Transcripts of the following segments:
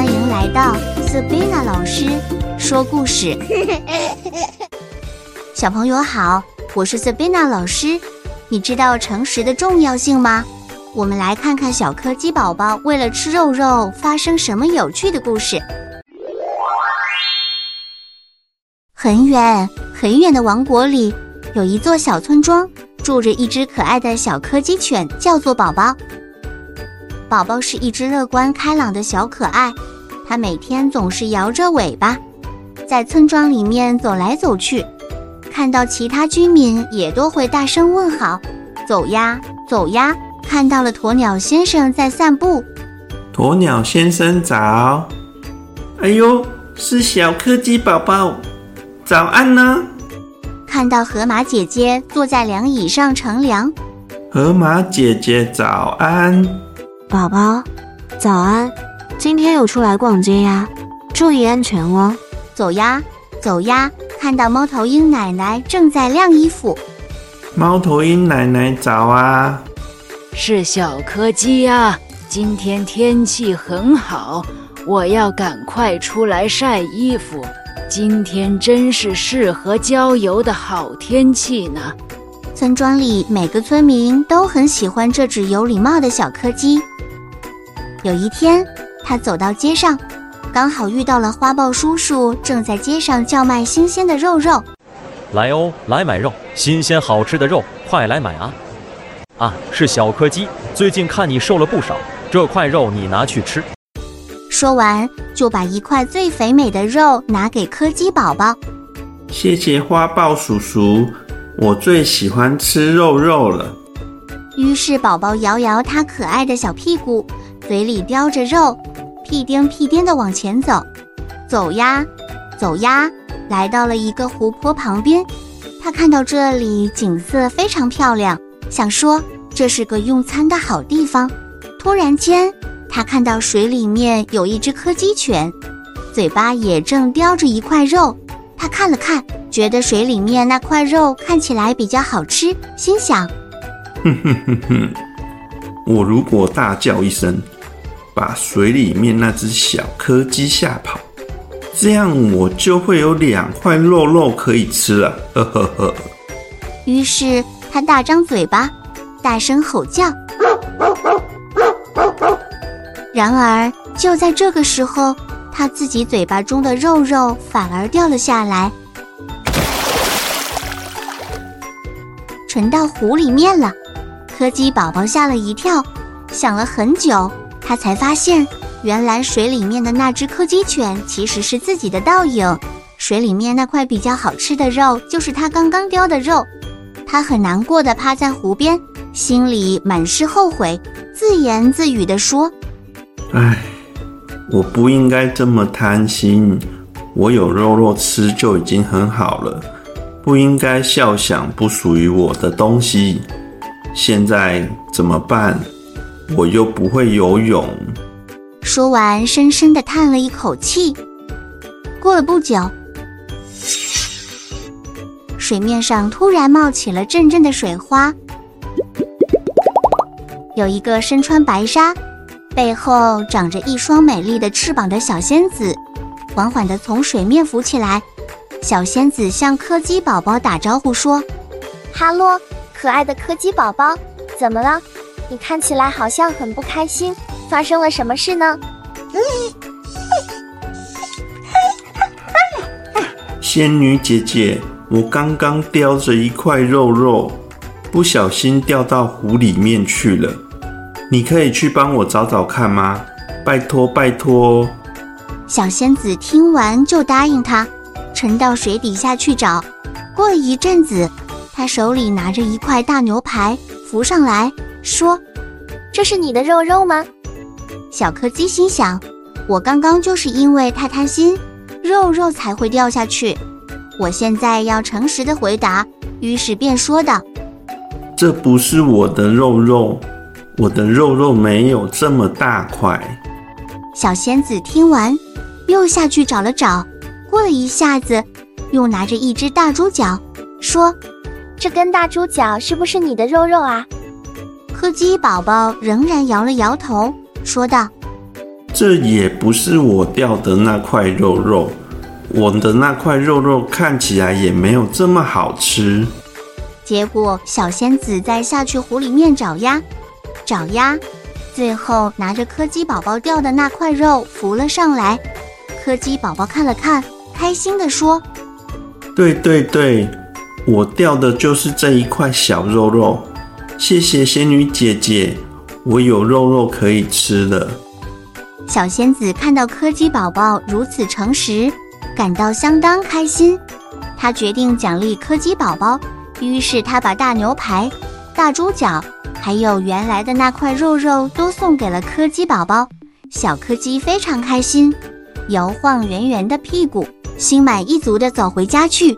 欢迎来到 Sabina 老师说故事。小朋友好，我是 Sabina 老师。你知道诚实的重要性吗？我们来看看小柯基宝宝为了吃肉肉发生什么有趣的故事。很远很远的王国里，有一座小村庄，住着一只可爱的小柯基犬，叫做宝宝。宝宝是一只乐观开朗的小可爱，它每天总是摇着尾巴，在村庄里面走来走去，看到其他居民也都会大声问好：“走呀，走呀！”看到了鸵鸟先生在散步，鸵鸟先生早！哎呦，是小柯基宝宝，早安呢！看到河马姐姐坐在凉椅上乘凉，河马姐姐早安。宝宝，早安！今天有出来逛街呀？注意安全哦！走呀，走呀！看到猫头鹰奶奶正在晾衣服，猫头鹰奶奶早啊！是小柯基呀！今天天气很好，我要赶快出来晒衣服。今天真是适合郊游的好天气呢。村庄里每个村民都很喜欢这只有礼貌的小柯基。有一天，他走到街上，刚好遇到了花豹叔叔，正在街上叫卖新鲜的肉肉。来哦，来买肉，新鲜好吃的肉，快来买啊！啊，是小柯基，最近看你瘦了不少，这块肉你拿去吃。说完，就把一块最肥美的肉拿给柯基宝宝。谢谢花豹叔叔，我最喜欢吃肉肉了。于是，宝宝摇摇他可爱的小屁股。嘴里叼着肉，屁颠屁颠地往前走，走呀，走呀，来到了一个湖泊旁边。他看到这里景色非常漂亮，想说这是个用餐的好地方。突然间，他看到水里面有一只柯基犬，嘴巴也正叼着一块肉。他看了看，觉得水里面那块肉看起来比较好吃，心想：哼哼哼哼，我如果大叫一声。把水里面那只小柯基吓跑，这样我就会有两块肉肉可以吃了。呵呵呵。于是他大张嘴巴，大声吼叫。然而就在这个时候，他自己嘴巴中的肉肉反而掉了下来，沉到湖里面了。柯基宝宝吓了一跳，想了很久。他才发现，原来水里面的那只柯基犬其实是自己的倒影。水里面那块比较好吃的肉，就是他刚刚叼的肉。他很难过的趴在湖边，心里满是后悔，自言自语的说：“唉，我不应该这么贪心，我有肉肉吃就已经很好了，不应该笑想不属于我的东西。现在怎么办？”我又不会游泳。说完，深深的叹了一口气。过了不久，水面上突然冒起了阵阵的水花。有一个身穿白纱、背后长着一双美丽的翅膀的小仙子，缓缓的从水面浮起来。小仙子向柯基宝宝打招呼说：“哈喽，可爱的柯基宝宝，怎么了？”你看起来好像很不开心，发生了什么事呢？仙女姐姐，我刚刚叼着一块肉肉，不小心掉到湖里面去了。你可以去帮我找找看吗？拜托拜托！小仙子听完就答应他，沉到水底下去找。过了一阵子，他手里拿着一块大牛排浮上来。说：“这是你的肉肉吗？”小柯基心想：“我刚刚就是因为太贪心，肉肉才会掉下去。我现在要诚实的回答。”于是便说道：“这不是我的肉肉，我的肉肉没有这么大块。”小仙子听完，又下去找了找，过了一下子，又拿着一只大猪脚，说：“这根大猪脚是不是你的肉肉啊？”柯基宝宝仍然摇了摇头，说道：“这也不是我掉的那块肉肉，我的那块肉肉看起来也没有这么好吃。结果小仙子在下去湖里面找呀找呀，最后拿着柯基宝宝掉的那块肉浮了上来。柯基宝宝看了看，开心地说：“对对对，我掉的就是这一块小肉肉。谢谢仙女姐姐，我有肉肉可以吃了。”小仙子看到柯基宝宝如此诚实，感到相当开心。她决定奖励柯基宝宝，于是她把大牛排、大猪脚，还有原来的那块肉肉都送给了柯基宝宝。小柯基非常开心，摇晃圆圆的屁股，心满意足地走回家去。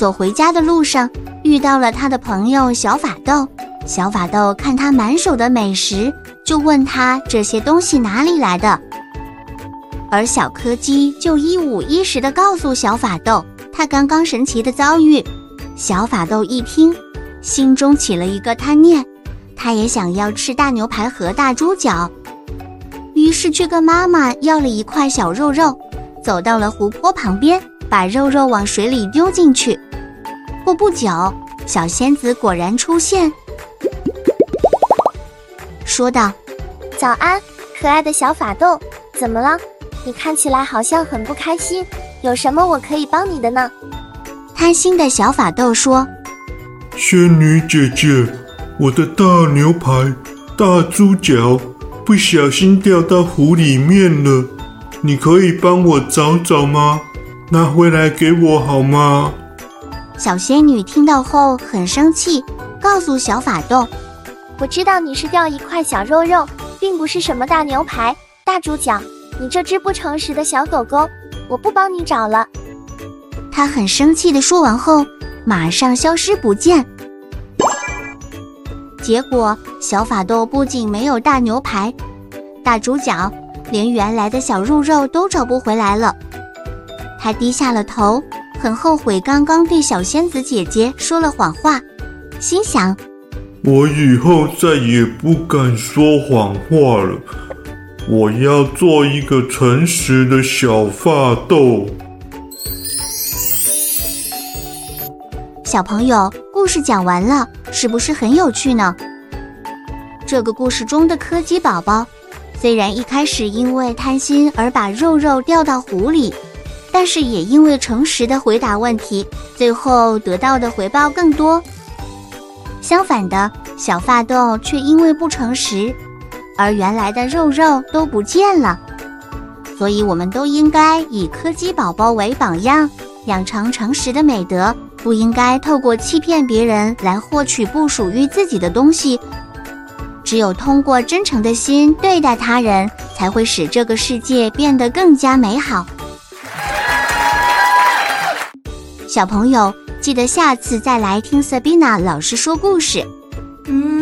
走回家的路上，遇到了他的朋友小法豆。小法豆看他满手的美食，就问他这些东西哪里来的。而小柯基就一五一十地告诉小法豆他刚刚神奇的遭遇。小法豆一听，心中起了一个贪念，他也想要吃大牛排和大猪脚，于是去跟妈妈要了一块小肉肉，走到了湖泊旁边，把肉肉往水里丢进去。过不久，小仙子果然出现。说道：“早安，可爱的小法豆，怎么了？你看起来好像很不开心，有什么我可以帮你的呢？”贪心的小法豆说：“仙女姐姐，我的大牛排、大猪脚不小心掉到湖里面了，你可以帮我找找吗？拿回来给我好吗？”小仙女听到后很生气，告诉小法斗。我知道你是掉一块小肉肉，并不是什么大牛排、大猪脚。你这只不诚实的小狗狗，我不帮你找了。他很生气的说完后，马上消失不见。结果小法斗不仅没有大牛排、大猪脚，连原来的小肉肉都找不回来了。他低下了头，很后悔刚刚对小仙子姐姐说了谎话，心想。我以后再也不敢说谎话了。我要做一个诚实的小发豆。小朋友，故事讲完了，是不是很有趣呢？这个故事中的柯基宝宝，虽然一开始因为贪心而把肉肉掉到湖里，但是也因为诚实的回答问题，最后得到的回报更多。相反的，小发豆却因为不诚实，而原来的肉肉都不见了。所以，我们都应该以柯基宝宝为榜样，养成诚实的美德，不应该透过欺骗别人来获取不属于自己的东西。只有通过真诚的心对待他人，才会使这个世界变得更加美好。小朋友记得下次再来听 sabina 老师说故事。嗯。